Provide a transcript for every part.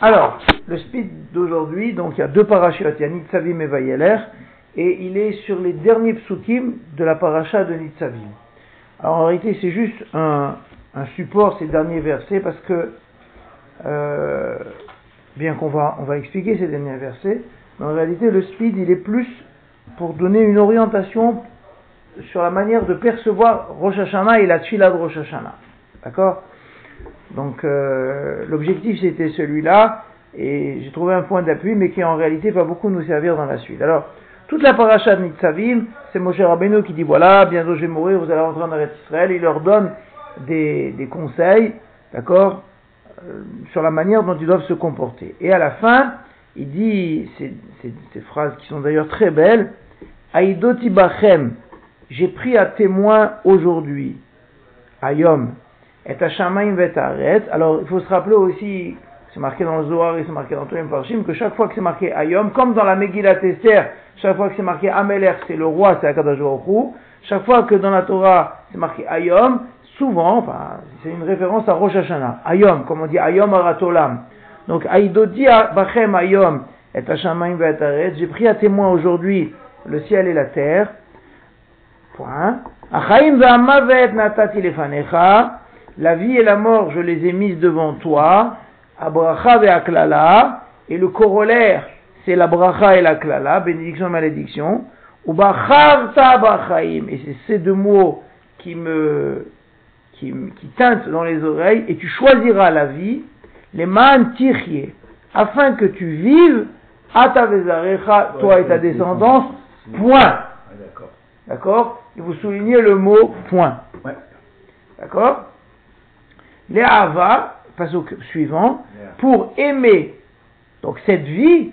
Alors, le speed d'aujourd'hui, donc il y a deux parachutes, il y a Nitzavim et Vayeler, et il est sur les derniers psukim de la paracha de Nitzavim. Alors en réalité, c'est juste un, support, ces derniers versets, parce que, euh, bien qu'on va, on va expliquer ces derniers versets, mais en réalité, le speed, il est plus pour donner une orientation sur la manière de percevoir Rosh Hashanah et la Tfila de Rosh Hashanah. D'accord? Donc, euh, l'objectif, c'était celui-là, et j'ai trouvé un point d'appui, mais qui en réalité va beaucoup nous servir dans la suite. Alors, toute la paracha de Nitzavim, c'est Moshe Rabbeinu qui dit voilà, bientôt je vais mourir, vous allez rentrer en Eretz Israël. Il leur donne des, des conseils, d'accord, euh, sur la manière dont ils doivent se comporter. Et à la fin, il dit ces, phrases qui sont d'ailleurs très belles Aïdoti Bachem, j'ai pris à témoin aujourd'hui, Ayom, et Hashamayim Vetaret. Alors, il faut se rappeler aussi c'est marqué dans le Zohar et c'est marqué dans tous les Parshim, que chaque fois que c'est marqué Ayom, comme dans la Megillat Esther, chaque fois que c'est marqué Ameler, c'est le roi, c'est Akadosh chaque fois que dans la Torah c'est marqué Ayom, souvent, enfin, c'est une référence à Rosh Hashanah. Ayom, comme on dit Ayom Aratolam. Donc, Aïdodi Bachem Ayom et Hashamayim Ve'ataret, j'ai pris à témoin aujourd'hui le ciel et la terre. Point. Achaim ve'amavet natati lefanecha, la vie et la mort, je les ai mises devant toi. Abracha ve'aklala, et le corollaire, c'est la bracha et la klala, bénédiction et malédiction. Ubacharta bachaim, et c'est ces deux mots qui me, qui, qui teintent dans les oreilles, et tu choisiras la vie, les man tirye, afin que tu vives, atavezarecha, toi et ta descendance, point. D'accord Et vous soulignez le mot point. D'accord? Les Hava, au suivant, pour aimer. Donc cette vie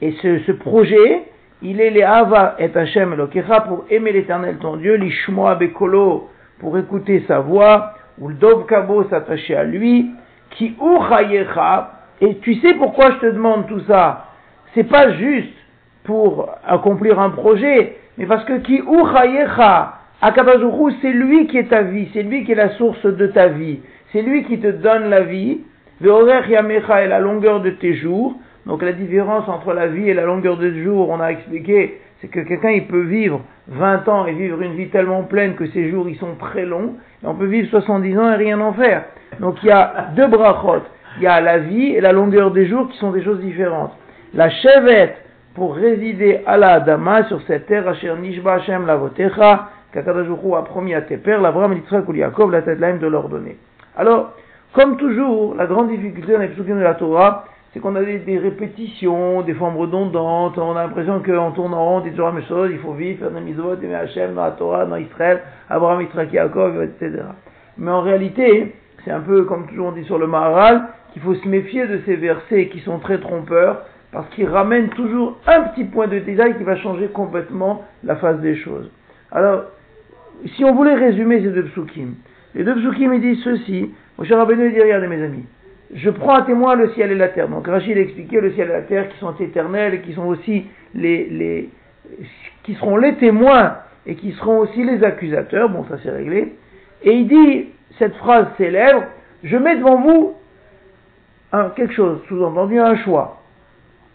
et ce, ce projet, il est les Hava et Hashem Elokecha pour aimer l'éternel ton Dieu, l'Ishmoa Bekolo pour écouter sa voix, ou le Dov Kabo s'attacher à lui, qui Uchayecha, et tu sais pourquoi je te demande tout ça? C'est pas juste pour accomplir un projet, mais parce que qui Uchayecha, Akabazuhu, c'est lui qui est ta vie, c'est lui qui est la source de ta vie. C'est lui qui te donne la vie. Ve'orer yamecha est la longueur de tes jours. Donc la différence entre la vie et la longueur de jours, on a expliqué, c'est que quelqu'un il peut vivre 20 ans et vivre une vie tellement pleine que ses jours ils sont très longs, et on peut vivre 70 ans et rien en faire. Donc il y a deux brachot, il y a la vie et la longueur des jours qui sont des choses différentes. La chevette pour résider à la Adama sur cette terre, Asher Nishba Hashem Lavotecha, qu'Akadajuchu a promis à tes pères, l'Avram, l'Yitzhak ou l'Yaakov, la tête de leur donner. Alors, comme toujours, la grande difficulté dans les psukim de la Torah, c'est qu'on a des, des, répétitions, des formes redondantes, on a l'impression qu'on tourne en rond, dit toujours la même chose, il faut vivre, faire des mitzvot, aimer Hachem dans la Torah, dans Israël, Abraham, Yitzhak, Yaakov, etc. Mais en réalité, c'est un peu comme toujours on dit sur le Maharal, qu'il faut se méfier de ces versets qui sont très trompeurs, parce qu'ils ramènent toujours un petit point de détail qui va changer complètement la face des choses. Alors, si on voulait résumer ces deux psukim, les deux psukim ils disent ceci. Moshe Rabbeinu dit regardez mes amis, je prends à témoin le ciel et la terre. Donc Rachid a expliqué le ciel et la terre qui sont éternels et qui sont aussi les, les qui seront les témoins et qui seront aussi les accusateurs. Bon, ça c'est réglé. Et il dit cette phrase célèbre je mets devant vous un, quelque chose, sous-entendu un choix.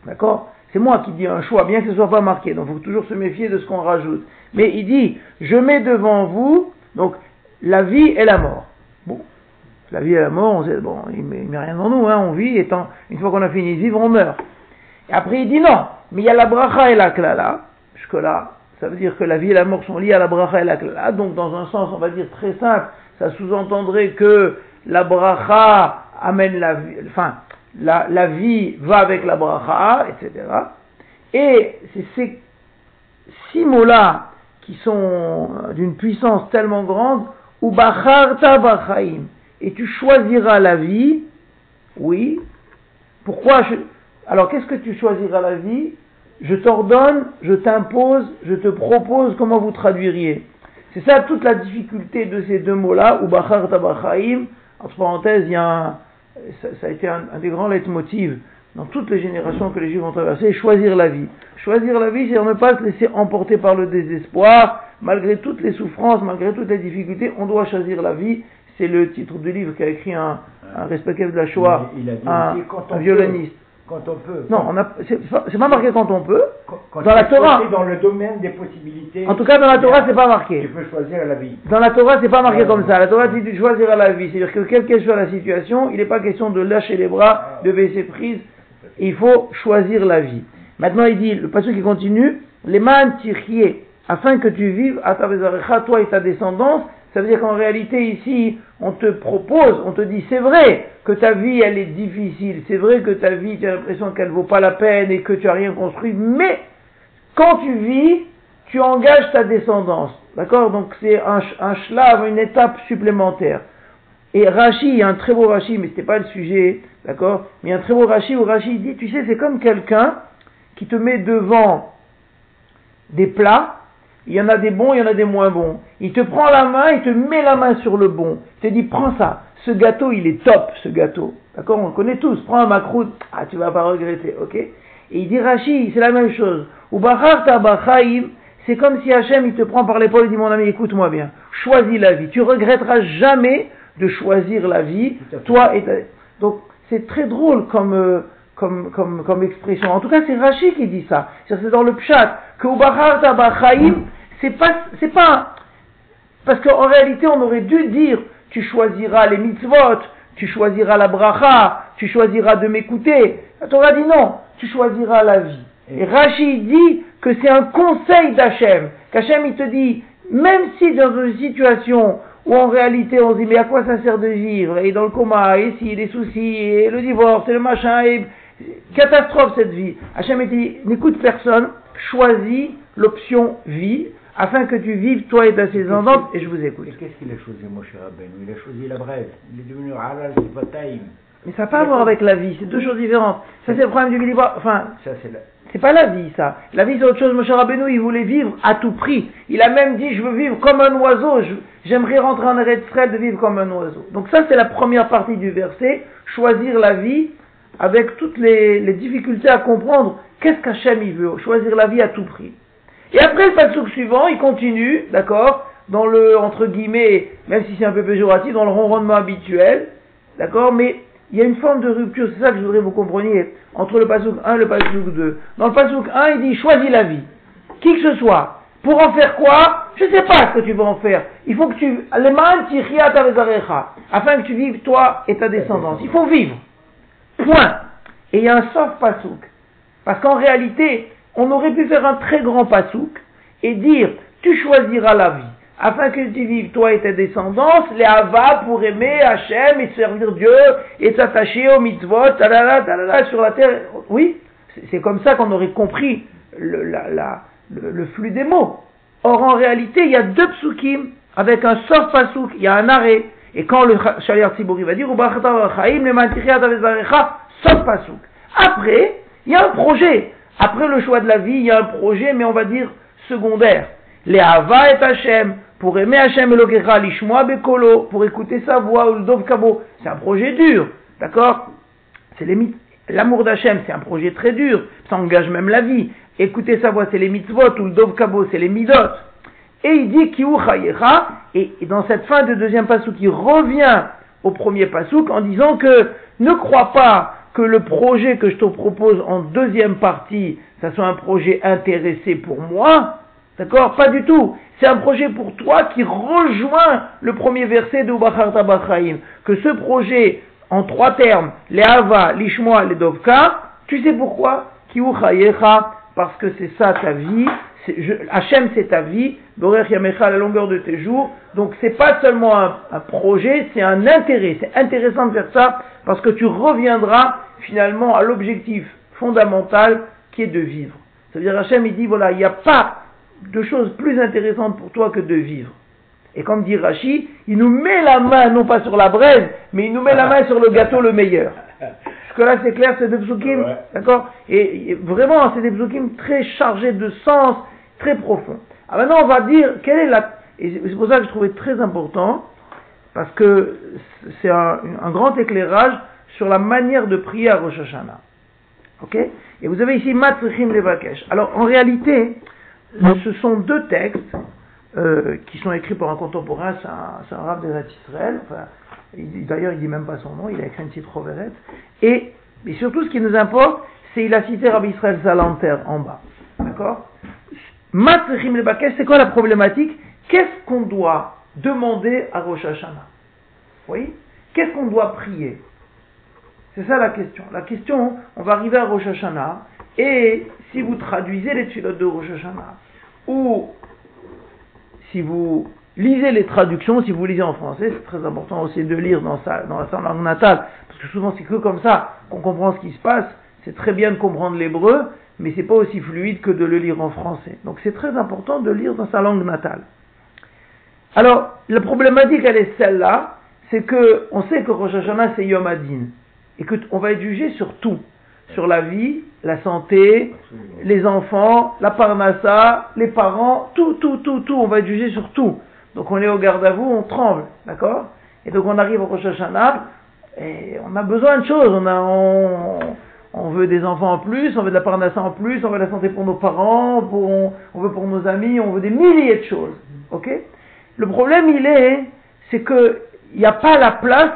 D'accord? C'est moi qui dis un choix, bien que ce ne soit pas marqué. Donc il faut toujours se méfier de ce qu'on rajoute. Mais il dit je mets devant vous donc la vie et la mort. Bon, la vie et la mort, on bon, il met, met rien dans nous, hein, on vit, et une fois qu'on a fini de vivre, on meurt. Et après, il dit non, mais il y a la bracha et la klala, jusque là, ça veut dire que la vie et la mort sont liées à la bracha et la klala, donc dans un sens, on va dire très simple, ça sous-entendrait que la bracha amène la vie, enfin, la, la vie va avec la bracha, etc. Et c'est ces six mots-là qui sont d'une puissance tellement grande ou bacharta bachaim, et tu choisiras la vie, oui. Pourquoi. Alors qu'est-ce que tu choisiras la vie? Je t'ordonne, je t'impose, je te propose, comment vous traduiriez? C'est ça toute la difficulté de ces deux mots-là, ou bacharta bachaim, entre parenthèses, il y a un, ça, a été un, un des grands leitmotivs dans toutes les générations que les Juifs ont traversées, choisir la vie. Choisir la vie, c'est ne pas se laisser emporter par le désespoir, malgré toutes les souffrances, malgré toutes les difficultés, on doit choisir la vie. C'est le titre du livre qu'a écrit un, un respectueux de la Shoah, Il- a dit un, aussi quand on un violoniste. Quand on peut. Non, on a, c'est pas, c'est pas marqué quand on peut. Quand- quand dans la tu Torah. dans le domaine des possibilités. En tout cas, dans la Torah, c'est pas Tu marqué. peux choisir la vie. Dans la Torah, c'est pas marqué Ouais. comme ça. La Torah dit tu choisiras la vie. C'est-à-dire que quelle que soit la situation, il n'est pas question de lâcher les bras, de baisser prise. Il faut choisir la vie. Maintenant, il dit, le passage qui continue, les man tirhier, afin que tu vives à ta bezarecha, toi et ta descendance. Ça veut dire qu'en réalité, ici, on te propose, on te dit, c'est vrai que ta vie, elle est difficile. C'est vrai que ta vie, tu as l'impression qu'elle vaut pas la peine et que tu as rien construit. Mais, quand tu vis, tu engages ta descendance. D'accord? Donc c'est un, un une étape supplémentaire. Et Rashi, il y a un très beau Rashi, mais ce n'était pas le sujet, d'accord? Mais un très beau Rashi où Rashi dit, tu sais, c'est comme quelqu'un qui te met devant des plats, il y en a des bons, il y en a des moins bons. Il te prend la main, il te met la main sur le bon. Il te dit, prends ça. Ce gâteau, il est top, ce gâteau. D'accord? On le connaît tous. Prends un macroute. Ah, tu vas pas regretter, ok? Et il dit, Rashi, c'est la même chose. Ou c'est comme si Hachem, il te prend par l'épaule et dit, mon ami, écoute-moi bien. Choisis la vie. Tu regretteras jamais de choisir la vie. Toi et ta... Donc, c'est très drôle comme, euh, comme, comme, comme expression. En tout cas, c'est Rashi qui dit ça. C'est dans le pshat. Que c'est pas, c'est pas, parce qu'en réalité, on aurait dû dire, tu choisiras les mitzvot, tu choisiras la bracha, tu choisiras de m'écouter. La Torah dit non, tu choisiras la vie. Et Rashi dit que c'est un conseil d'Hachem. Qu'Hachem, il te dit, même si dans une situation où en réalité on se dit, mais à quoi ça sert de vivre? Et dans le coma, et si, les soucis, et le divorce, et le machin, et catastrophe cette vie. Hachem, il te dit, n'écoute personne, choisis l'option vie, afin que tu vives toi et ta descendance, et je vous écoute. Et qu'est-ce qu'il a choisi, Moshe Rabbeinu Il a choisi la brève. Il est devenu halal Sifataim. Mais ça n'a pas à voir avec la vie, c'est deux choses différentes. Ça c'est le problème du libre. Enfin, Ça, c'est la. c'est pas la vie ça. La vie c'est autre chose. Moshe Rabbeinu, il voulait vivre à tout prix. Il a même dit, je veux vivre comme un oiseau. J'aimerais rentrer en arrêt de vivre comme un oiseau. Donc ça c'est la première partie du verset. Choisir la vie avec toutes les, les difficultés à comprendre qu'est-ce qu'Hachem il veut? Choisir la vie à tout prix. Et après le passouk suivant, il continue, d'accord, dans le, entre guillemets, même si c'est un peu péjoratif, dans le ronronnement habituel, d'accord, mais il y a une forme de rupture, c'est ça que je voudrais que vous compreniez, entre le passouk 1 et le passouk 2. Dans le passouk 1, il dit, choisis la vie. Qui que ce soit. Pour en faire quoi? Je sais pas ce que tu vas en faire. Il faut que tu... Afin que tu vives toi et ta descendance. Il faut vivre. Point. Et il y a un sauf pasouk. Parce qu'en réalité, on aurait pu faire un très grand pasouk et dire, tu choisiras la vie, afin que tu vives toi et ta descendance, les havas pour aimer Hachem et servir Dieu et s'attacher aux mitzvot, talala, talala, sur la terre. Oui, c'est- comme ça qu'on aurait compris le, la- la- le- le flux des mots. Or, en réalité, il y a deux psukim avec un sauf pasouk, il y a un arrêt. Et quand le Shaliar Tzibouri va dire, vachaim, le sauf pasouk. Après, il y a un projet. Après le choix de la vie, il y a un projet, mais on va dire secondaire. Les Hava et Hachem, pour aimer Hachem Elokecha, l'Ishmoa Bekolo, pour écouter sa voix, ou le Dov Kabo. C'est un projet dur, d'accord? C'est L'amour d'Hachem, c'est un projet très dur, ça engage même la vie. Écouter sa voix, c'est les mitzvot, ou le Dov Kabo, c'est les midot. Et il dit Kiou et dans cette fin de deuxième pasouk, il revient au premier pasouk en disant que ne crois pas que le projet que je te propose en deuxième partie, ça soit un projet intéressé pour moi, d'accord? Pas du tout. C'est un projet pour toi qui rejoint le premier verset de Ubacharta Bachaim. Que ce projet, en trois termes, les Hava, l'Ishmoa, les Dovka, tu sais pourquoi? Chayecha, parce que c'est ça ta vie, je- Hachem c'est ta vie, Borech Yamecha la longueur de tes jours, donc c'est pas seulement un, un projet, c'est un intérêt, c'est intéressant de faire ça, parce que tu reviendras finalement à l'objectif fondamental qui est de vivre. C'est-à-dire Hachem il dit voilà, il n'y a pas de chose plus intéressante pour toi que de vivre. Et comme dit Rashi, il nous met la main non pas sur la braise, mais il nous met la main sur le gâteau le meilleur. Jusque là c'est clair, c'est des psukim, Ouais. d'accord? Et, et vraiment, c'est des psukim très chargés de sens, très profonds. Alors maintenant, on va dire quelle est la... Et c'est pour ça que je trouvais très important, parce que c'est un, un grand éclairage sur la manière de prier à Rosh Hashanah. Ok? Et vous avez ici Matzrichim Levakesh. Alors, en réalité, ce sont deux textes euh, qui sont écrits par un contemporain, c'est un, c'est un rave des Israël, enfin, D'ailleurs, il dit même pas son nom, il a écrit une petite roverette. Et, mais surtout, ce qui nous importe, c'est il a cité Rabbi Israël Salanter en bas. D'accord? C'est quoi la problématique? Qu'est-ce qu'on doit demander à Rosh Hashanah? Oui Qu'est-ce qu'on doit prier? C'est ça la question. La question, on va arriver à Rosh Hashanah, et si vous traduisez les tuilotes de Rosh Hashanah, ou si vous lisez les traductions, si vous lisez en français, c'est très important aussi de lire dans, sa, dans sa langue natale, parce que souvent c'est que comme ça qu'on comprend ce qui se passe. C'est très bien de comprendre l'hébreu, mais c'est pas aussi fluide que de le lire en français. Donc c'est très important de lire dans sa langue natale. Alors, la problématique, elle est celle-là, c'est que on sait que Rosh Hashanah c'est Yom Adin, et qu'on va être jugé sur tout, sur la vie, la santé, les enfants, la parnassa, les parents, tout, tout, tout, tout, on va être jugé sur tout. Donc on est au garde à vous, on tremble, d'accord? Et donc on arrive au Rosh Hashanah, et on a besoin de choses, on a, on, veut des enfants en plus, on veut de la parnassa en plus, on veut la santé pour nos parents, pour, on, veut pour nos amis, on veut des milliers de choses, ok? Le problème il est, c'est que il n'y a pas la place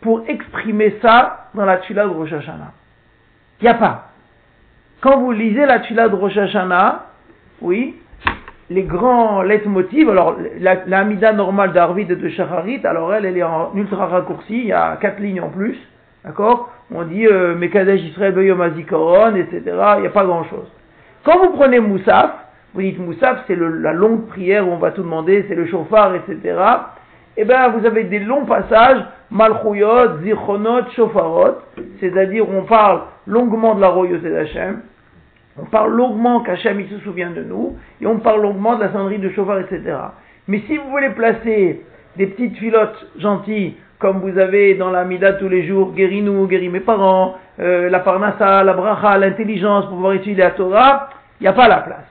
pour exprimer ça dans la Tula de Rosh Hashanah. Il n'y a pas. Quand vous lisez la Tula de Rosh Hashanah, oui, les grands leitmotivs, alors la, la normale d'Arvid et de Shacharit, alors elle, elle est en ultra raccourci, il y a quatre lignes en plus, d'accord? On dit euh, Mekadesh Israël Beyom etc., il n'y a pas grand chose. Quand vous prenez Moussaf, vous dites Moussaf, c'est la longue prière où on va tout demander, c'est le chauffard, etc., eh bien, vous avez des longs passages, Malchouyot, Zichonot, Shofarot, c'est-à-dire on parle longuement de la royauté d'Hachem, on parle longuement qu'Hachem il se souvient de nous, et on parle longuement de la cendrie de Shofar, etc. Mais si vous voulez placer des petites filottes gentilles, comme vous avez dans la Mida tous les jours, guéris nous, guéris mes parents, euh, la parnassa, la bracha, l'intelligence pour pouvoir étudier la Torah, il n'y a pas la place.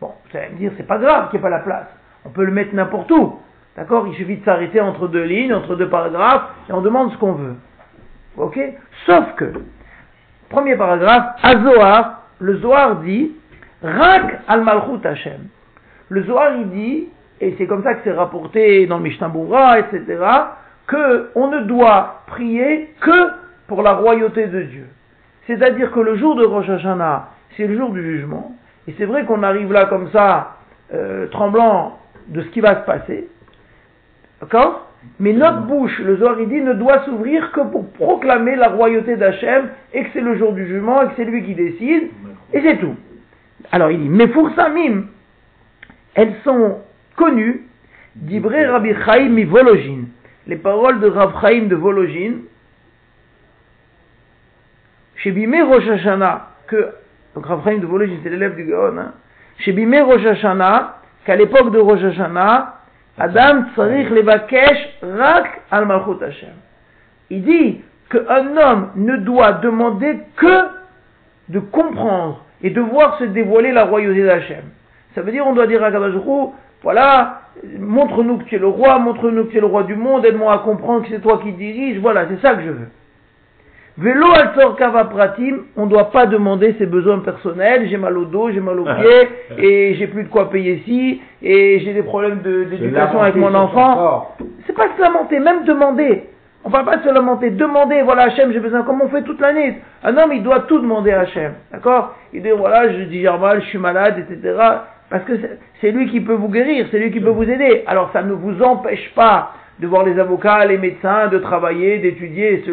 Bon, vous allez me dire, c'est pas grave qu'il n'y ait pas la place. On peut le mettre n'importe où. D'accord? Il suffit de s'arrêter entre deux lignes, entre deux paragraphes, et on demande ce qu'on veut. Ok? Sauf que, premier paragraphe, Azoar, le Zohar dit, Rak al Malchut Hashem. Le Zohar, il dit, et c'est comme ça que c'est rapporté dans le Mishnah etc., que on ne doit prier que pour la royauté de Dieu. C'est-à-dire que le jour de Rosh Hashanah, c'est le jour du jugement, et c'est vrai qu'on arrive là comme ça, euh, tremblant de ce qui va se passer, D'accord? Mais notre bouche, le Zohar dit, ne doit s'ouvrir que pour proclamer la royauté d'Hachem et que c'est le jour du jugement et que c'est lui qui décide. Et c'est tout. Alors il dit, mais pour Samim, elles sont connues d'Ibré Rabbi Chaim Vologin. Les paroles de Rav de Vologin, chez Bimé que, donc Rav de Vologin, c'est l'élève du Gaon, hein, chez Bimé Rosh qu'à l'époque de Rosh Hashanah, Adam tsarich levakesh rak al malchut Hashem. Il dit qu'un homme ne doit demander que de comprendre et de voir se dévoiler la royauté d'Hachem. Ça veut dire on doit dire à Kadosh voilà, montre-nous que tu es le roi, montre-nous que tu es le roi du monde, aide-moi à comprendre que c'est toi qui diriges, voilà, c'est ça que je veux. Vélo al kava pratim, on ne doit pas demander ses besoins personnels, j'ai mal au dos, j'ai mal aux ah. pieds, et j'ai plus de quoi payer ici, et j'ai des problèmes d'éducation avec mon enfant. C'est pas se lamenter, même demander. On ne parle pas de se lamenter, demander, voilà Hachem, j'ai besoin, comme on fait toute l'année. Un homme, il doit tout demander à Hachem, d'accord? Il dit, voilà, je dis mal, je suis malade, etc. Parce que c'est lui qui peut vous guérir, c'est lui qui peut vous aider. Alors ça ne vous empêche pas de voir les avocats, les médecins, de travailler, d'étudier, ce,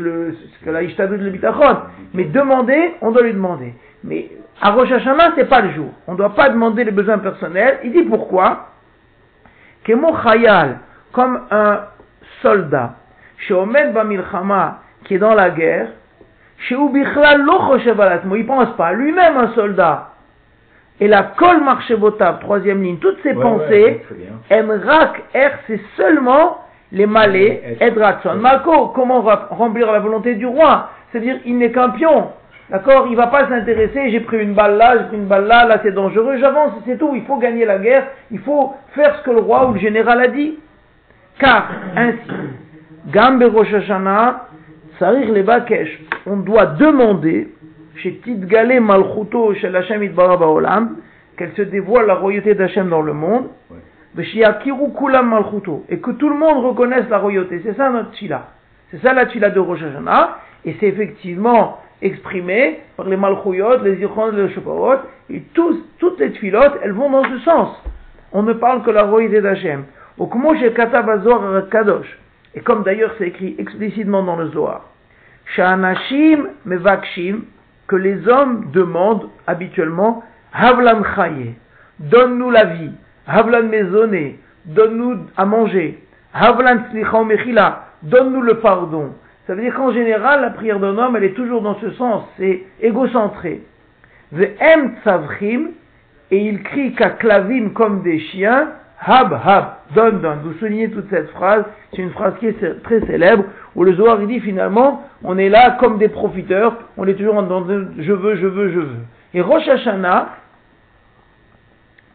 que la Ishtadut le bitachon. Mais demander, on doit lui demander. Mais à Rosh Hashanah, c'est pas le jour. On ne doit pas demander les besoins personnels. Il dit pourquoi? Kemo Chayal, comme un soldat, chez Omed Bamilchama, qui est dans la guerre, chez Ubichlal Lochoshevalatmo, il pense pas, lui-même un soldat. Et la kol marchevotav, troisième ligne, toutes ces pensées, Emrak Er, c'est seulement les malais, Edratson. Malko, comment remplir la volonté du roi? C'est-à-dire, il n'est qu'un pion. D'accord? Il va pas s'intéresser, j'ai pris une balle là, j'ai pris une balle là, là c'est dangereux, j'avance, c'est tout. Il faut gagner la guerre, il faut faire ce que le roi ou le général a dit. Car, ainsi, Gambe Rosh Hashanah, Sarir Levakesh, on doit demander, chez Tidgale Malchuto, chez Hashem Itbara Baolam, qu'elle se dévoile la royauté d'Hachem dans le monde, Et que tout le monde reconnaisse la royauté. C'est ça notre tchila. C'est ça la tchila de Rosh Hashanah. Et c'est effectivement exprimé par les malchouyot, les ichon, les shopawot. Et tous, toutes les tfilotes, elles vont dans ce sens. On ne parle que la royauté d'Hachem. Kadosh. Et comme d'ailleurs c'est écrit explicitement dans le Zohar. Sha'anashim mevakshim, que les hommes demandent habituellement, Havlan chaye, donne-nous la vie, Havlan mezoné, donne-nous à manger, Havlan donne-nous le pardon. Ça veut dire qu'en général, la prière d'un homme, elle est toujours dans ce sens, c'est égocentré. Ve'em tzavchim, et il crie qu'à clavim comme des chiens, Hab, hab, donne, donne. Vous soulignez toute cette phrase, c'est une phrase qui est très célèbre, où le Zohar dit finalement, on est là comme des profiteurs, on est toujours dans je veux, je veux, je veux. Et Rosh Hashanah,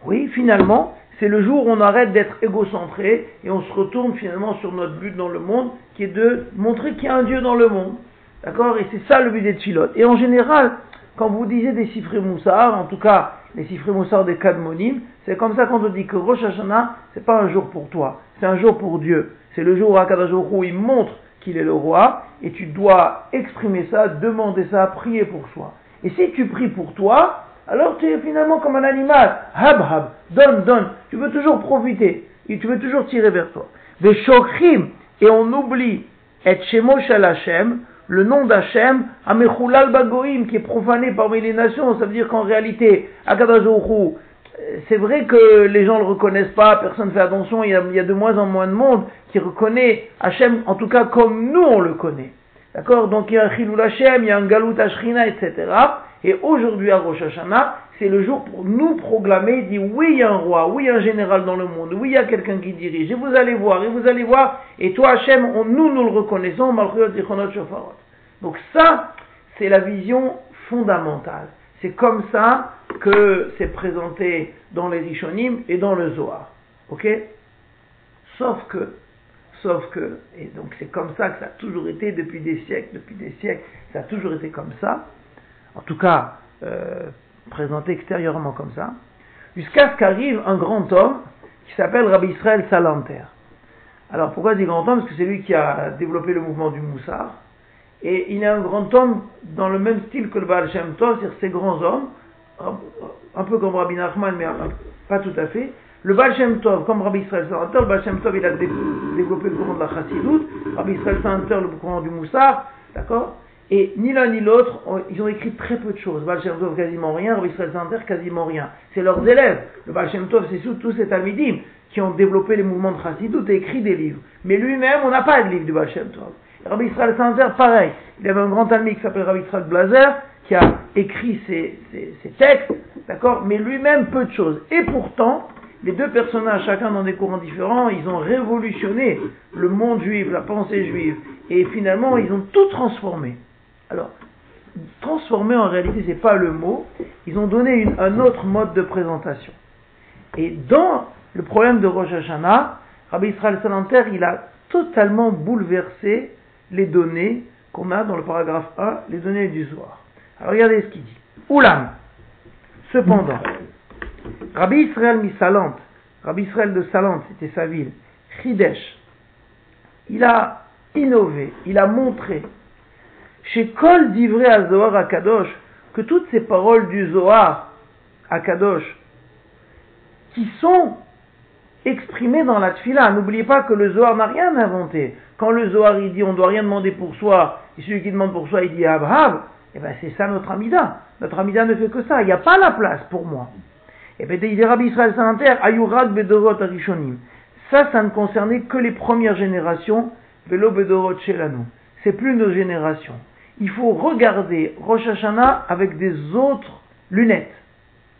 oui, finalement, c'est le jour où on arrête d'être égocentré et on se retourne finalement sur notre but dans le monde, qui est de montrer qu'il y a un Dieu dans le monde. D'accord? Et c'est ça le but des Tfilot. Et en général, quand vous disiez des chiffres moussards, en tout cas les chiffres moussards des Kadmonim, c'est comme ça qu'on te dit que Rosh Hashanah, c'est pas un jour pour toi, c'est un jour pour Dieu. C'est le jour où Akadosh où il montre qu'il est le roi, et tu dois exprimer ça, demander ça, prier pour soi. Et si tu pries pour toi, alors tu es finalement comme un animal. Hab hab, donne, donne. Tu veux toujours profiter, et tu veux toujours tirer vers toi. Des shokrim, et on oublie, et shemo Hashem, le nom d'Hachem, Amechulal Bagoim, qui est profané parmi les nations. Ça veut dire qu'en réalité, Akadosh c'est vrai que les gens ne le reconnaissent pas, personne ne fait attention, il y, a, de moins en moins de monde qui reconnaît Hachem, en tout cas comme nous on le connaît. D'accord? Donc il y a un Chilul Hachem, il y a un Galut Ashrina, etc. Et aujourd'hui à Rosh Hashanah, c'est le jour pour nous proclamer, dit oui il y a un roi, oui il y a un général dans le monde, oui il y a quelqu'un qui dirige, et vous allez voir, et vous allez voir, et toi Hachem, nous nous le reconnaissons, Donc ça, c'est la vision fondamentale. C'est comme ça que c'est présenté dans les Rishonim et dans le Zohar. Ok? Sauf que, sauf que, et donc c'est comme ça que ça a toujours été depuis des siècles, depuis des siècles, ça a toujours été comme ça, en tout cas euh, présenté extérieurement comme ça, jusqu'à ce qu'arrive un grand homme qui s'appelle Rabbi Israël Salanter. Alors pourquoi je dis grand homme? Parce que c'est lui qui a développé le mouvement du Moussar, et il est un grand homme dans le même style que le Baal Shem Tov, c'est-à-dire ces grands hommes, un peu comme Rabbi Nachman, mais pas tout à fait. Le Baal Shem Tov, comme Rabbi Israël Santer, le Baal Shem Tov, il a développé le courant de la Chassidut, Rabbi Israël Santer, le courant du Moussar, d'accord? Et ni l'un ni l'autre, ils ont écrit très peu de choses. Baal Shem Tov, quasiment rien, Rabbi Israël quasiment rien. C'est leurs élèves. Le Baal Shem Tov, c'est tous ces Talmidim qui ont développé les mouvements de Chassidut et écrit des livres. Mais lui-même, on n'a pas de livre du Baal Shem Tov. Rabbi Israël pareil. Il avait un grand ami qui s'appelle Rabbi Israël Blazer, qui a écrit ces, textes, d'accord, mais lui-même peu de choses. Et pourtant, les deux personnages, chacun dans des courants différents, ils ont révolutionné le monde juif, la pensée juive, et finalement, ils ont tout transformé. Alors, transformer en réalité, c'est pas le mot, ils ont donné un autre mode de présentation. Et dans le problème de Rosh Hashanah, Rabbi Israël Salanter, il a totalement bouleversé les données qu'on a dans le paragraphe 1, les données du Zohar. Alors regardez ce qu'il dit. Oulam. Cependant, Rabbi Israël Misalant, Rabbi Israël de Salant, c'était sa ville, Chidesh, il a innové, il a montré, chez Kol d'Ivré à Zohar à Kadosh, que toutes ces paroles du Zohar à Kadosh, qui sont exprimées dans la Tfila, n'oubliez pas que le Zohar n'a rien inventé. Quand le Zohar il dit on ne doit rien demander pour soi, et celui qui demande pour soi il dit Abraham, eh bien, c'est ça notre Amida. Notre Amida ne fait que ça. Il n'y a pas la place pour moi. Eh bien, dit Rabbi Israël Salanter, Ayurad Bedorot Arishonim. Ça, ça ne concernait que les premières générations. Velo Bedorot Shelanu. C'est plus nos générations. Il faut regarder Rosh Hashanah avec des autres lunettes.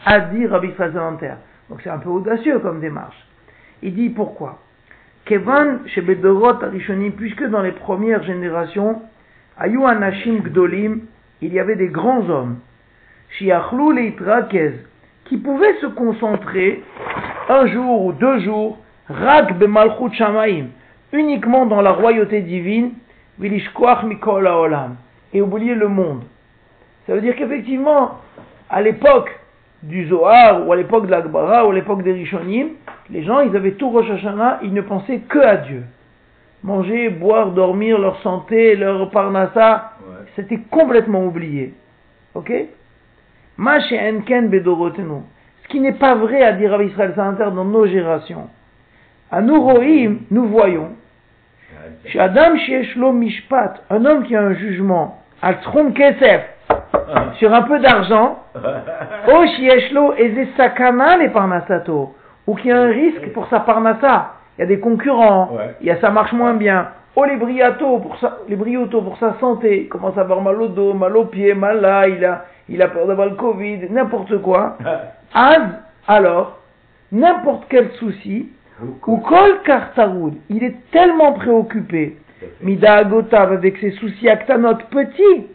A dit Rabbi Salanter. Donc c'est un peu audacieux comme démarche. Il dit pourquoi? Kevan chez Bedorot Arishonim, puisque dans les premières générations, Ayu Anashim Gdolim, il y avait des grands hommes, qui pouvaient se concentrer un jour ou deux jours, Rak Bemalchut Shamaim, uniquement dans la royauté divine, Mikol Olam, et oublier le monde. Ça veut dire qu'effectivement, à l'époque du Zohar, ou à l'époque de l'Akbara, ou à l'époque des Rishonim, Les gens, ils avaient tout Rosh Hashanah, ils ne pensaient que à Dieu. Manger, boire, dormir, leur santé, leur parnassa, Ouais. c'était complètement oublié. Ok? Ce qui n'est pas vrai à dire à Israël Sainter dans nos générations. À nous rohim, nous voyons. Chez Adam mishpat, un homme qui a un jugement, al tchum kesef, sur un peu d'argent, sakana le parnasato, ou qui a un risque pour sa parnassa. Il y a des concurrents, Ouais. il y a ça marche moins bien. Oh les briato pour sa, les briotos pour sa santé, il commence à avoir mal au dos, mal aux pieds, mal là, il a, il a peur d'avoir le Covid, n'importe quoi. Alors, n'importe quel souci, ou kol kartaroud, il est tellement préoccupé, mida agotav avec ses soucis aktanot petits,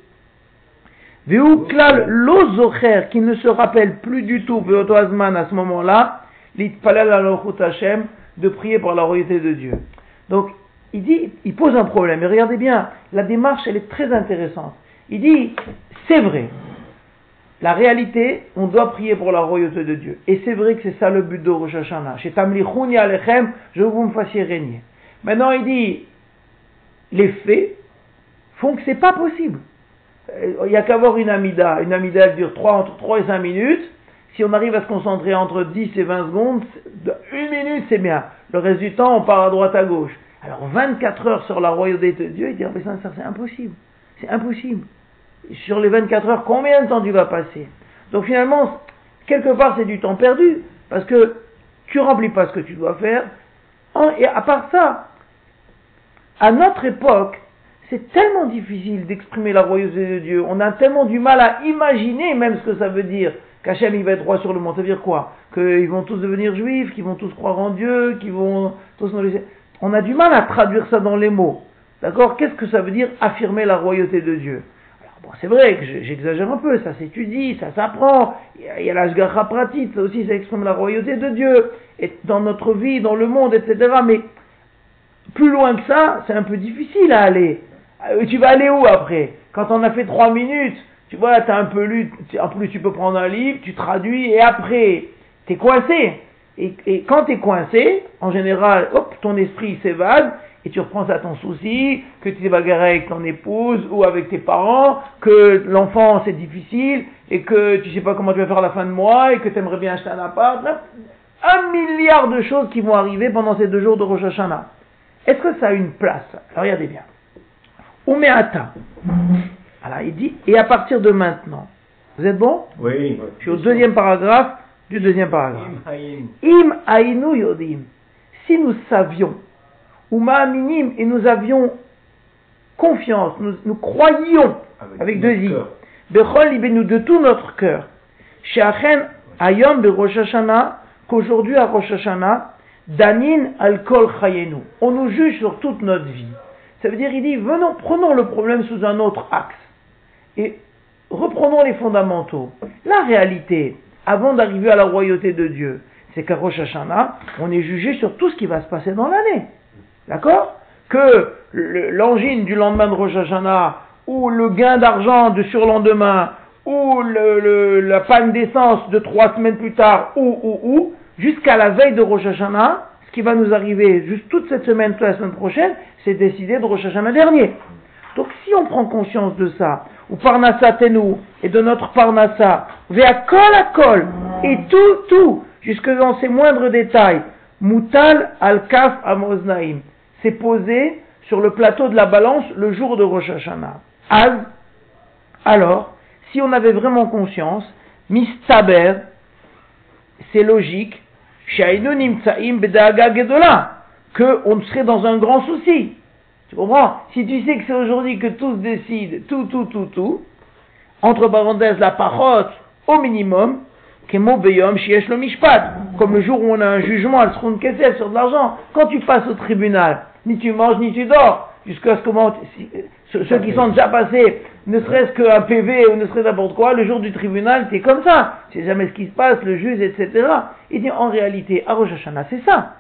Veu klal lo zocher, qui ne se rappelle plus du tout, Veoto Azman à ce moment-là, l'itpalel alochut Hashem, de prier pour la royauté de Dieu. Donc, il dit, il pose un problème, et regardez bien, la démarche, elle est très intéressante. Il dit, c'est vrai, la réalité, on doit prier pour la royauté de Dieu. Et c'est vrai que c'est ça le but de Rosh Hashanah. Chez Alechem, je veux que vous me fassiez régner. Maintenant, il dit, les faits font que c'est pas possible. Euh, Il n'y a qu'à avoir une amida. Une amida qui dure 3, entre 3 et 5 minutes. Si on arrive à se concentrer entre 10 et 20 secondes, de- une minute c'est bien. Le reste du temps, on part à droite à gauche. Alors 24 heures sur la royauté de Dieu, il dit, Ah, mais ça, c'est impossible. C'est impossible. Sur les 24 heures, combien de temps tu vas passer? Donc finalement, quelque part, c'est du temps perdu. Parce que tu remplis pas ce que tu dois faire. Et à part ça, à notre époque, c'est tellement difficile d'exprimer la royauté de Dieu. On a tellement du mal à imaginer même ce que ça veut dire. Qu'Hachem il va être roi sur le monde. Ça veut dire quoi? Qu'ils vont tous devenir juifs, qu'ils vont tous croire en Dieu, qu'ils vont tous nous laisser. On a du mal à traduire ça dans les mots. D'accord? Qu'est-ce que ça veut dire affirmer la royauté de Dieu? Alors, bon, c'est vrai que je- j'exagère un peu, ça s'étudie, ça s'apprend. Il y a, il y a la Shgacha pratique, ça aussi ça exprime la royauté de Dieu. Et dans notre vie, dans le monde, etc. Mais plus loin que ça, c'est un peu difficile à aller. Euh, Tu vas aller où après? Quand on a fait trois minutes, tu vois, tu as un peu lu, en plus tu peux prendre un livre, tu traduis, et après, tu es coincé. Et, quand tu es coincé, en général, hop, ton esprit s'évade, et tu reprends à ton souci, que tu t'es bagarré avec ton épouse ou avec tes parents, que l'enfant c'est difficile, et que tu sais pas comment tu vas faire la fin de mois, et que tu aimerais bien acheter un appart. Là, Un milliard de choses qui vont arriver pendant ces deux jours de Rosh Hashanah. Est-ce que ça a une place Alors regardez bien. Umeata. Alors il dit, et à partir de maintenant. Vous êtes bon Oui. Je suis au deuxième paragraphe du deuxième paragraphe. Im ainu yodim. Si nous savions, ou ma'aminim, et nous avions confiance, nous, nous croyions, avec deux i, bechol de tout notre cœur, sheachen ayom be Rosh Hashanah, qu'aujourd'hui à Rosh Hashanah, danin al kol chayenu. On nous juge sur toute notre vie. Ça veut dire, il dit, venons, prenons le problème sous un autre axe. Et reprenons les fondamentaux. La réalité, avant d'arriver à la royauté de Dieu, c'est qu'à Rosh Hashanah, on est jugé sur tout ce qui va se passer dans l'année. D'accord? Que l'angine du lendemain de Rosh Hashanah, ou le gain d'argent de surlendemain, ou la panne d'essence de trois semaines plus tard, ou, ou, ou, jusqu'à la veille de Rosh Hashanah, ce qui va nous arriver juste toute cette semaine, toute la semaine prochaine, c'est décidé de Rosh Hashanah dernier. Donc si on prend conscience de ça, ou Parnassa Tenu, et de notre Parnassa, vers col à col, et tout, tout, jusque dans ses moindres détails, Moutal al-Kaf Amoznaim, c'est posé sur le plateau de la balance le jour de Rosh Hashanah. Az, alors, si on avait vraiment conscience, Mistaber, c'est logique, Que on serait dans un grand souci. Tu comprends? Si tu sais que c'est aujourd'hui que tous décident tout, tout, tout, tout, entre parenthèses la parotte au minimum, Kemo Beyom Shiesh lo Mishpat, comme le jour où on a un jugement al Sroun Kesef sur de l'argent, quand tu passes au tribunal, ni tu manges ni tu dors, jusqu'à ce comment, si- ceux, ceux qui sont déjà passés, ne serait-ce qu'un PV ou ne serait-ce n'importe quoi, le jour du tribunal, t'es comme ça, sais jamais ce qui se passe, le juge, etc. Il dit en réalité, à Rosh Hashanah, c'est ça.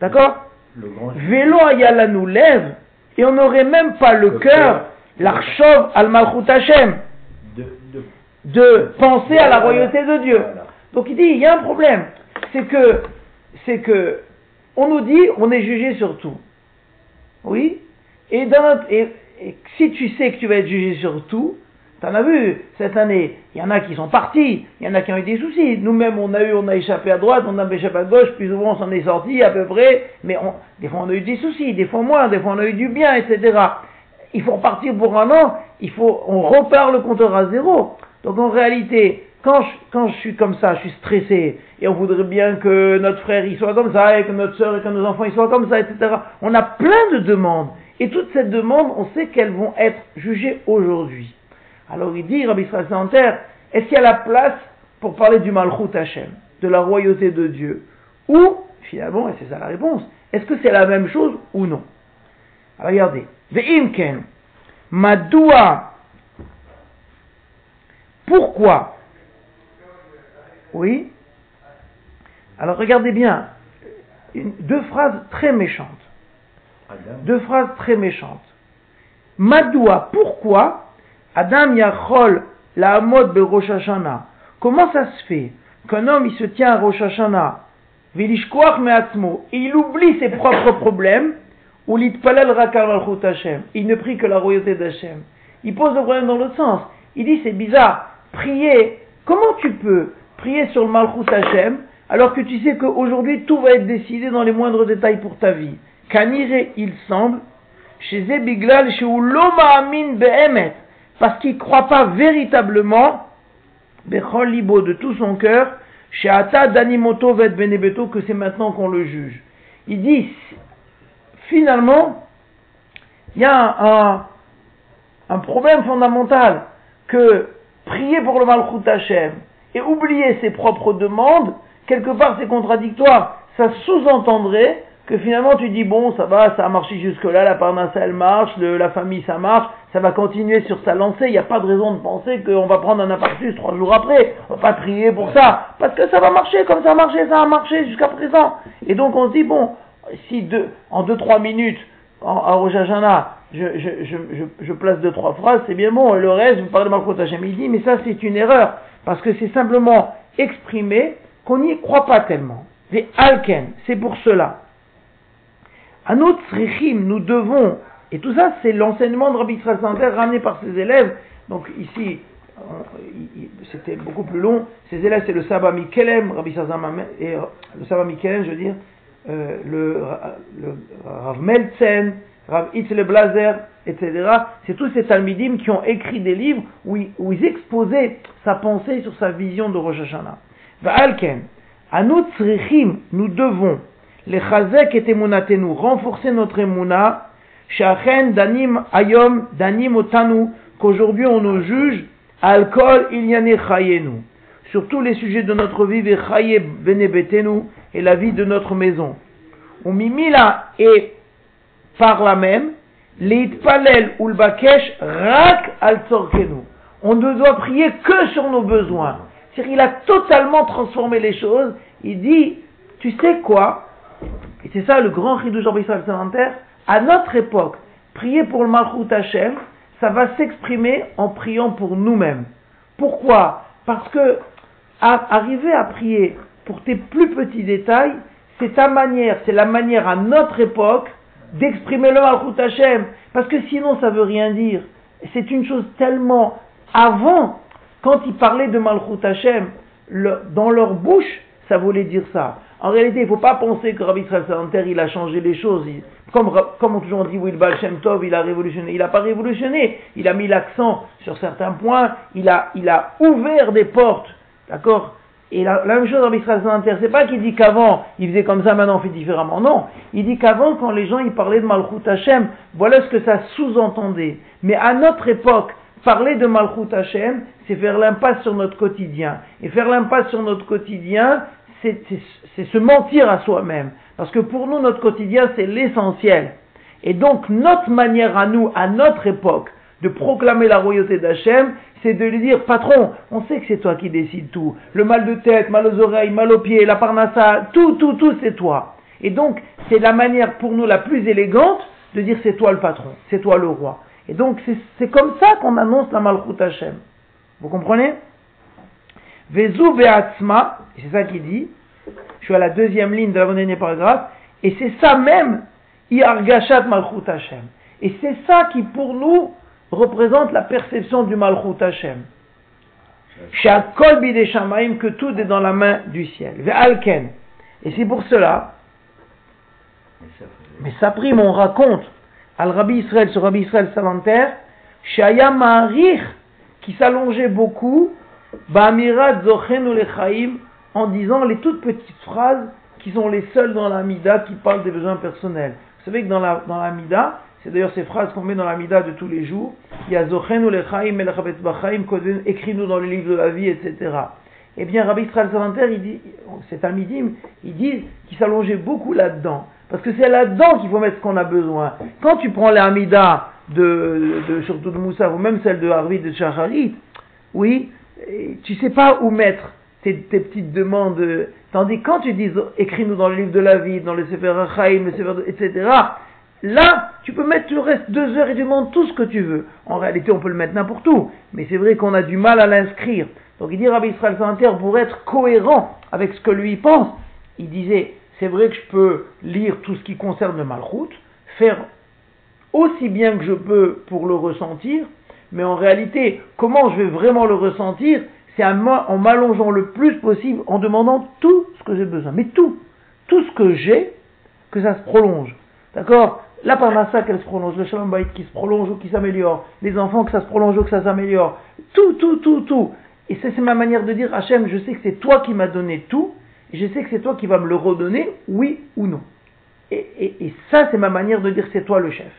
D'accord? Le Vélo Ayala nous lève et on n'aurait même pas le Le cœur, l'archov al malchut Hashem, de penser à la royauté de Dieu. Donc il dit, il y a un problème, c'est que c'est que on nous dit on est jugé sur tout. Oui et, dans notre, et, si tu sais que tu vas être jugé sur tout, T'en as vu, cette année, il y en a qui sont partis, il y en a qui ont eu des soucis. Nous-mêmes, on a eu, on a échappé à droite, on a échappé à gauche, plus souvent on s'en est sorti à peu près, mais on, des fois on a eu des soucis, des fois moins, des fois on a eu du bien, etc. Il faut repartir pour un an, il faut, on repart le compteur à zéro. Donc en réalité, quand je, suis comme ça, je suis stressé, et on voudrait bien que notre frère il soit comme ça, et que notre soeur et que nos enfants ils soient comme ça, etc. On a plein de demandes. Et toutes ces demandes, on sait qu'elles vont être jugées aujourd'hui. Alors il dit, Rabbi Israël est-ce qu'il y a la place pour parler du Malchut Hashem, de la royauté de Dieu Ou, finalement, et c'est ça la réponse, est-ce que c'est la même chose ou non? Regardez, Ve'imken, Madoua, pourquoi Oui Alors regardez bien, deux phrases très méchantes. Deux phrases très méchantes. Madoua, pourquoi Adam Yachol la mode de Rosh Hashanah. Comment ça se fait qu'un homme il se tient à Rosh Hashanah, me'atzmo, et il oublie ses propres problèmes, ou l'itpalel rakar malchut Hashem, il ne prie que la royauté d'Hashem. Il pose le problème dans l'autre sens. Il dit c'est bizarre, prier, comment tu peux prier sur le malchut Hashem alors que tu sais qu'aujourd'hui tout va être décidé dans les moindres détails pour ta vie? Kanire, il semble, chez Zebiglal, chez Uloma Amin Behemet, parce qu'il ne croit pas véritablement, Bechol de tout son cœur, chez Ata Danimoto Vet Benebeto, que c'est maintenant qu'on le juge. Il dit, finalement, il y a un, problème fondamental que prier pour le Malchut Hashem et oublier ses propres demandes, quelque part c'est contradictoire. Ça sous-entendrait que finalement tu dis bon ça va, ça a marché jusque-là, la parnasse elle marche, la famille ça marche, ça va continuer sur sa lancée, il n'y a pas de raison de penser qu'on va prendre un infarctus trois jours après, on va pas prier pour ça, parce que ça va marcher comme ça a marché, ça a marché jusqu'à présent. Et donc on se dit bon, si deux, en deux trois minutes, en, à je, place deux trois phrases, c'est bien bon, le reste, vous parlez de Malchut Hashem, il dit mais ça c'est une erreur, parce que c'est simplement exprimer qu'on n'y croit pas tellement. C'est Alken, c'est pour cela. À notre nous devons, et tout ça c'est l'enseignement de Rabbi Sander ramené par ses élèves, donc ici c'était beaucoup plus long, ses élèves c'est le Saba Mikelem, Rabbi et euh, le Saba Mikelem je veux dire, euh, le, Rav Meltzen, Rav Itzle Blazer, etc. C'est tous ces Talmidim qui ont écrit des livres où ils, exposaient sa pensée sur sa vision de Rosh Hashanah. Va'alken, à notre nous devons les chazek et nous renforcer notre emuna, shachen danim ayom danim otanu, qu'aujourd'hui on nous juge, alcool il y en chayenu, sur tous les sujets de notre vie, vechaye benebetenu, et la vie de notre maison. On mimila et par la même, l'itpalel ou bakesh rak al On ne doit prier que sur nos besoins. C'est-à-dire, il a totalement transformé les choses. Il dit, tu sais quoi? Et c'est ça le grand de Jean Israël Salanter. À notre époque, prier pour le Malchut Hashem, ça va s'exprimer en priant pour nous-mêmes. Pourquoi? Parce que arriver à prier pour tes plus petits détails, c'est ta manière, c'est la manière à notre époque d'exprimer le Malchut Hashem. Parce que sinon, ça veut rien dire. C'est une chose tellement avant, quand ils parlaient de Malchut Hashem, dans leur bouche, ça voulait dire ça. En réalité, il ne faut pas penser que Rabbi Israël il a changé les choses. comme, comme on toujours dit Wilbal Shem Tov, il a révolutionné. Il n'a pas révolutionné. Il a mis l'accent sur certains points. Il a, il a ouvert des portes. D'accord? Et la, même chose Rabbi Israël Salanter, c'est pas qu'il dit qu'avant, il faisait comme ça, maintenant on fait différemment. Non. Il dit qu'avant, quand les gens ils parlaient de Malchut Hashem, voilà ce que ça sous-entendait. Mais à notre époque, parler de Malchut Hashem, c'est faire l'impasse sur notre quotidien. Et faire l'impasse sur notre quotidien, c'est se mentir à soi-même. Parce que pour nous, notre quotidien, c'est l'essentiel. Et donc, notre manière à nous, à notre époque, de proclamer la royauté d'Hachem, c'est de lui dire, patron, on sait que c'est toi qui décides tout. Le mal de tête, mal aux oreilles, mal aux pieds, la parnassa, tout, tout, tout, c'est toi. Et donc, c'est la manière pour nous la plus élégante de dire c'est toi le patron, c'est toi le roi. Et donc, c'est comme ça qu'on annonce la Malchut Hachem. Vous comprenez? Vezu be'atzma, c'est ça qu'il dit, Je suis à la deuxième ligne de l'avant-dernier paragraphe. Et c'est ça même, Yargashat Malchut Hashem. Et c'est ça qui, pour nous, représente la perception du Malchut Hashem. Que tout est dans la main du ciel. Ve'alken. Et c'est pour cela, mais ça prime, on raconte, al Rabbi Israël, ce Rabbi Israël Savanter, Shaya Ma'arich, qui s'allongeait beaucoup, Ba'amirat Zochenu Lechaim, en disant les toutes petites phrases qui sont les seules dans la Mida qui parlent des besoins personnels. Vous savez que dans la, dans la c'est d'ailleurs ces phrases qu'on met dans la Mida de tous les jours, il y a Zochenu Lechaim, Bachaim, écris-nous dans le livre de la vie, etc. Eh bien, Rabbi Israël dit, c'est un midim, il dit qu'il s'allongeait beaucoup là-dedans. Parce que c'est là-dedans qu'il faut mettre ce qu'on a besoin. Quand tu prends l'Amida de, de, surtout de Moussa, ou même celle de Harvey de Shacharit, oui, tu sais pas où mettre tes, petites demandes. Tandis quand tu dis écris-nous dans le livre de la vie, dans le Sefer Chaim, le Sefer, etc., là, tu peux mettre le reste deux heures et tu demandes tout ce que tu veux. En réalité, on peut le mettre n'importe où, mais c'est vrai qu'on a du mal à l'inscrire. Donc il dit Rabbi Israël Santer, pour être cohérent avec ce que lui pense, il disait c'est vrai que je peux lire tout ce qui concerne le malroute, faire aussi bien que je peux pour le ressentir, mais en réalité, comment je vais vraiment le ressentir C'est en m'allongeant le plus possible, en demandant tout ce que j'ai besoin. Mais tout, tout ce que j'ai, que ça se prolonge. D'accord? La parnassa qu'elle se prolonge, le shalom bait qui se prolonge ou qui s'améliore, les enfants que ça se prolonge ou que ça s'améliore. Tout, tout, tout, tout. Et c'est ma manière de dire, Hachem, je sais que c'est toi qui m'as donné tout, et je sais que c'est toi qui vas me le redonner, oui ou non. Et, ça, c'est ma manière de dire, c'est toi le chef.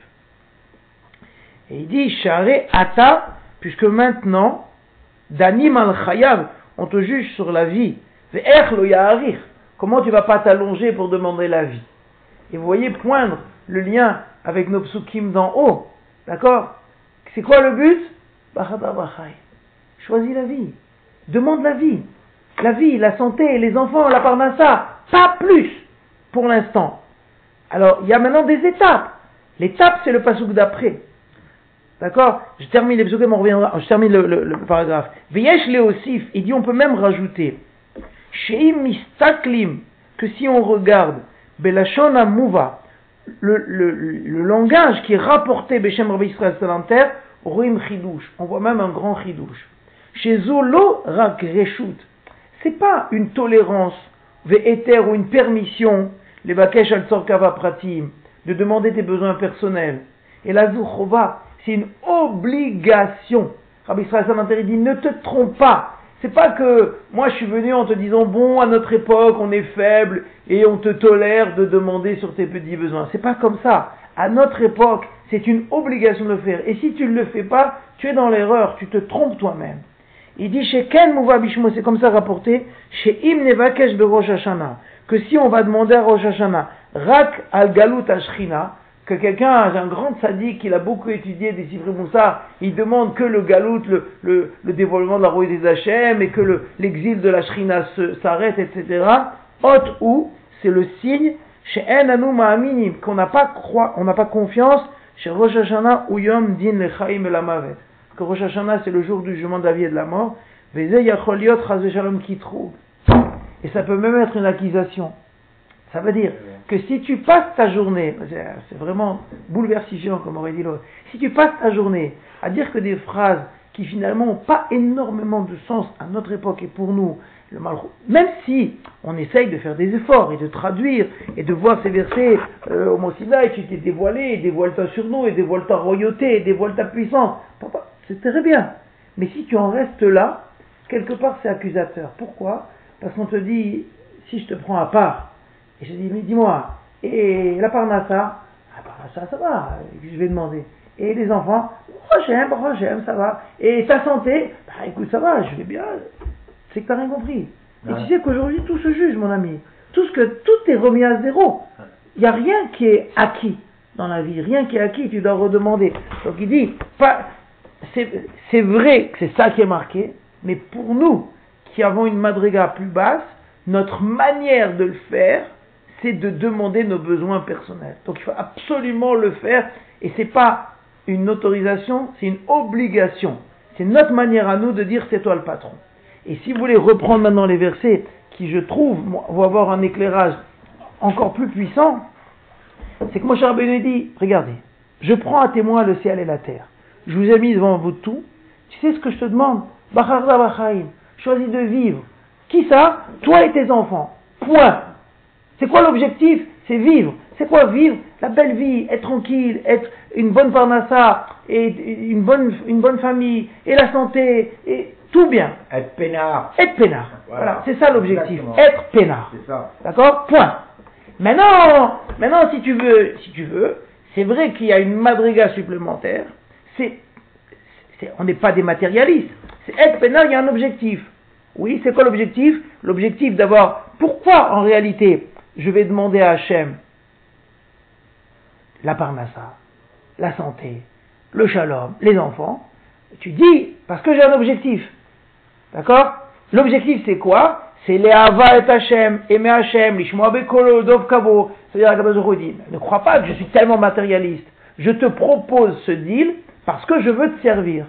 Et il dit, Share Ata, puisque maintenant, Danim al Chayav, on te juge sur la vie. Comment tu vas pas t'allonger pour demander la vie? Et vous voyez poindre le lien avec nos psukim d'en haut. D'accord? C'est quoi le but? Choisis la vie. Demande la vie. La vie, la santé, les enfants, la parnassa. Pas plus pour l'instant. Alors, il y a maintenant des étapes. L'étape, c'est le pasouk d'après. D'accord? Je termine les on reviendra, je termine le, paragraphe. Veyesh leosif, il dit on peut même rajouter. Sheim mistaklim, que si on regarde, belashon amuva, le, le, langage qui est rapporté Beshem Rabbi Israël Salanter, roim chidouche, on voit même un grand chidouche. Chez Zolo rak reshut, c'est pas une tolérance, ve'eter ou une permission, les bakesh al pratim, de demander tes besoins personnels. Et la zuchova, c'est une obligation. Rabbi Israël Samanter dit ne te trompe pas. C'est pas que moi je suis venu en te disant bon à notre époque on est faible et on te tolère de demander sur tes petits besoins. C'est pas comme ça. À notre époque c'est une obligation de le faire. Et si tu ne le fais pas, tu es dans l'erreur, tu te trompes toi-même. Il dit chez Ken Bishmo, c'est comme ça rapporté, chez Im Nevakesh Rosh Hashanah, que si on va demander à Rosh Hashanah, Rak al Galut Ashrina, que quelqu'un, un grand sadique, il a beaucoup étudié des Sifri Moussa, il demande que le galout, le, le, dévoilement de la rouille des Hachem, et que l'exil de la Shrina s'arrête, etc. Hot ou, c'est le signe, chez En Ma'aminim, qu'on n'a pas on n'a pas confiance, chez Rosh Hashanah ou Yom Din Lechaim et la Mavet. Que Rosh Hashanah, c'est le jour du jugement de la vie et de la mort. Qui. Et ça peut même être une accusation. Ça veut dire que si tu passes ta journée, c'est vraiment bouleversifiant comme aurait dit l'autre, si tu passes ta journée à dire que des phrases qui finalement n'ont pas énormément de sens à notre époque et pour nous, le même si on essaye de faire des efforts et de traduire et de voir ces versets euh, au Mont et tu t'es dévoilé, dévoile ta surnom et dévoile ta royauté et dévoile ta puissance, c'est très bien. Mais si tu en restes là, quelque part c'est accusateur. Pourquoi? Parce qu'on te dit, si je te prends à part, et je dis, mais dis-moi, et la parnassa? La parnassa, ça va, je vais demander. Et les enfants, oh j'aime, oh j'aime, ça va. Et ta santé, bah écoute, ça va, je vais bien. C'est que tu n'as rien compris. Et tu sais qu'aujourd'hui, tout se juge, mon ami. Tout ce que, tout est remis à zéro. Il n'y a rien qui est acquis dans la vie. Rien qui est acquis, tu dois redemander. Donc il dit, pas, c'est vrai que c'est ça qui est marqué, mais pour nous, qui avons une madriga plus basse, notre manière de le faire, c'est de demander nos besoins personnels. Donc il faut absolument le faire et c'est pas une autorisation, c'est une obligation. C'est notre manière à nous de dire c'est toi le patron. Et si vous voulez reprendre maintenant les versets qui je trouve va avoir un éclairage encore plus puissant, c'est que mon cher dit, regardez, je prends à témoin le ciel et la terre. Je vous ai mis devant vous tout. Tu sais ce que je te demande? Choisis de vivre. Qui ça? Toi et tes enfants. Point. C'est quoi l'objectif? C'est vivre. C'est quoi vivre? La belle vie, être tranquille, être une bonne parnassa, et une bonne, une bonne famille, et la santé, et tout bien. Être peinard. Être peinard. Voilà, c'est ça l'objectif. Être peinard. C'est ça. D'accord? Point. Maintenant, maintenant, si tu veux, si tu veux, c'est vrai qu'il y a une madriga supplémentaire. C'est, on n'est pas des matérialistes. C'est être peinard, il y a un objectif. Oui, c'est quoi l'objectif? L'objectif d'avoir. Pourquoi en réalité je vais demander à Hachem la parnassa, la santé, le shalom, les enfants Tu dis parce que j'ai un objectif. D'accord? L'objectif c'est quoi? C'est les Ava et Hachem, aimer Hachem, l'Ishmoa Bekolo, Dov Kavo. C'est-à-dire ne crois pas que je suis tellement matérialiste. Je te propose ce deal parce que je veux te servir.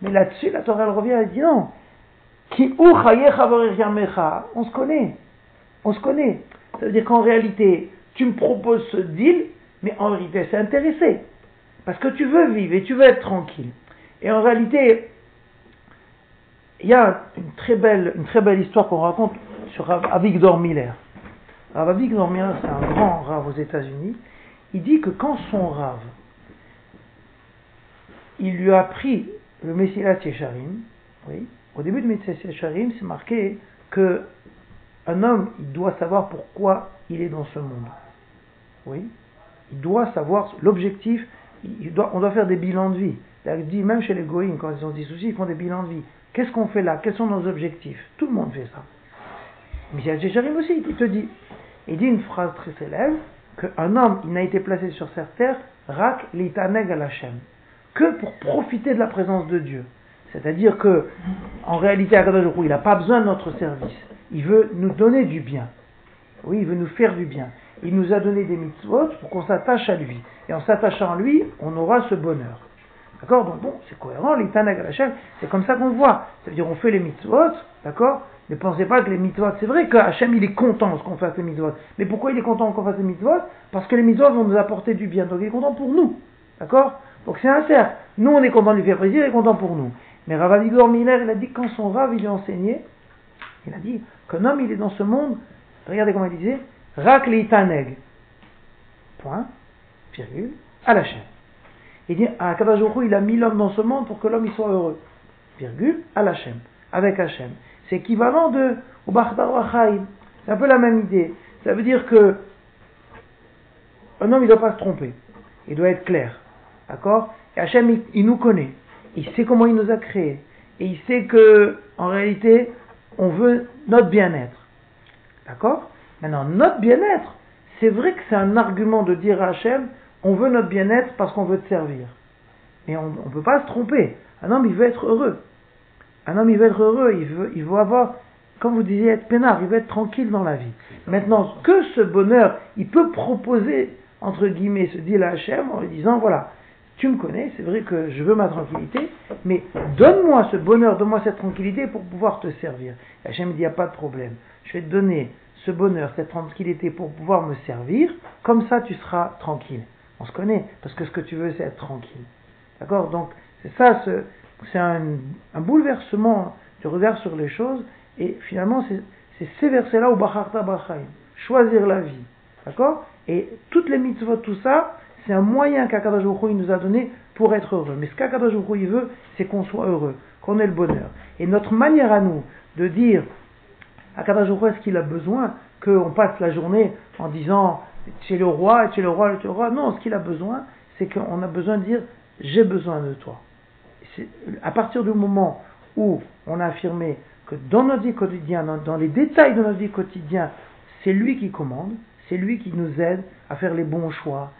Mais là-dessus, la Torah elle revient et dit non. On se connaît. On se connaît. Ça veut dire qu'en réalité, tu me proposes ce deal, mais en réalité, c'est intéressé. Parce que tu veux vivre et tu veux être tranquille. Et en réalité, il y a une très belle, une très belle histoire qu'on raconte sur Avigdor Miller. Avigdor Miller, c'est un grand rave aux États-Unis. Il dit que quand son rave, il lui a pris le Messilat Yesharim, oui, au début de Mitzvah Sharim, c'est marqué que un homme, il doit savoir pourquoi il est dans ce monde. Oui, il doit savoir l'objectif. on doit faire des bilans de vie. Il dit même chez les goïms, quand ils ont des soucis, ils font des bilans de vie. Qu'est-ce qu'on fait là? Quels sont nos objectifs? Tout le monde fait ça. Michel Sharim aussi, il te dit. Il dit une phrase très célèbre qu'un homme, il n'a été placé sur cette terre, rak l'itaneg chaîne, que pour profiter de la présence de Dieu. C'est-à-dire que, en réalité, il n'a pas besoin de notre service. Il veut nous donner du bien. Oui, il veut nous faire du bien. Il nous a donné des mitzvot pour qu'on s'attache à lui. Et en s'attachant à lui, on aura ce bonheur. D'accord Donc bon, c'est cohérent, l'Itanag c'est comme ça qu'on voit. C'est-à-dire, on fait les mitzvot, d'accord Ne pensez pas que les mitzvot, c'est vrai qu'Hachem, il est content qu'on fasse les mitzvot. Mais pourquoi il est content qu'on fasse les mitzvot Parce que les mitzvot vont nous apporter du bien. Donc il est content pour nous. D'accord Donc c'est un cercle. Nous, on est content de lui faire plaisir, il est content pour nous. Mais Rav Miller, il a dit quand son Rav, il lui a enseigné, il a dit qu'un homme, il est dans ce monde, regardez comment il disait, Rak Taneg. Point, virgule, à la chaîne. Il dit, à Kadajoukou, il a mis l'homme dans ce monde pour que l'homme il soit heureux. Virgule, à la chaîne, avec Hachem. C'est équivalent de C'est un peu la même idée. Ça veut dire que un homme, il ne doit pas se tromper. Il doit être clair. D'accord? Et Hachem, il nous connaît il sait comment il nous a créés. Et il sait que, en réalité, on veut notre bien-être. D'accord? Maintenant, notre bien-être, c'est vrai que c'est un argument de dire à Hachem, on veut notre bien-être parce qu'on veut te servir. Mais on ne peut pas se tromper. Un homme, il veut être heureux. Un homme, il veut être heureux, il veut, il veut avoir, comme vous disiez, être peinard, il veut être tranquille dans la vie. Maintenant, que ce bonheur, il peut proposer, entre guillemets, se dit à Hachem en lui disant, voilà, tu me connais, c'est vrai que je veux ma tranquillité, mais donne-moi ce bonheur, donne-moi cette tranquillité pour pouvoir te servir. Et Hachem dit, il n'y a pas de problème. Je vais te donner ce bonheur, cette tranquillité pour pouvoir me servir, comme ça tu seras tranquille. On se connaît, parce que ce que tu veux, c'est être tranquille. D'accord? Donc, c'est ça, c'est un, bouleversement du regard sur les choses, et finalement, c'est ces versets-là, au Bacharta Bachaim, choisir la vie. D'accord? Et toutes les mitzvot, tout ça, c'est un moyen qu'Akadosh il nous a donné pour être heureux. Mais ce qu'Akadosh veut, c'est qu'on soit heureux, qu'on ait le bonheur. Et notre manière à nous de dire Akadosh est-ce qu'il a besoin qu'on passe la journée en disant es le roi, es le roi, es le roi? Non, ce qu'il a besoin, c'est qu'on a besoin de dire j'ai besoin de toi. À partir du moment où on a affirmé que dans notre vie quotidienne, dans, dans les détails de notre vie quotidienne, c'est lui qui commande, c'est lui qui nous aide à faire les bons choix,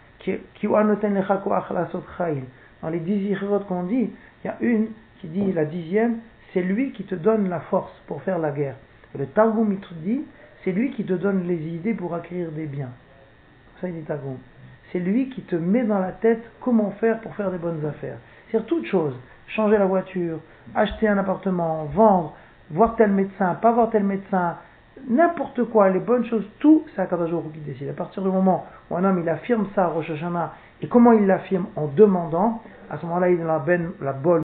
dans les dix qu'on dit, il y a une qui dit, la dixième, c'est lui qui te donne la force pour faire la guerre. le Targum dit, c'est lui qui te donne les idées pour acquérir des biens. Ça, il dit Targum. C'est lui qui te met dans la tête comment faire pour faire des bonnes affaires. C'est-à-dire toute chose. Changer la voiture, acheter un appartement, vendre, voir tel médecin, pas voir tel médecin, n'importe quoi, les bonnes choses, tout, c'est Akadosh qui décide. À partir du moment où un homme il affirme ça à Rosh et comment il l'affirme En demandant, à ce moment-là, il est dans la, ben, la bonne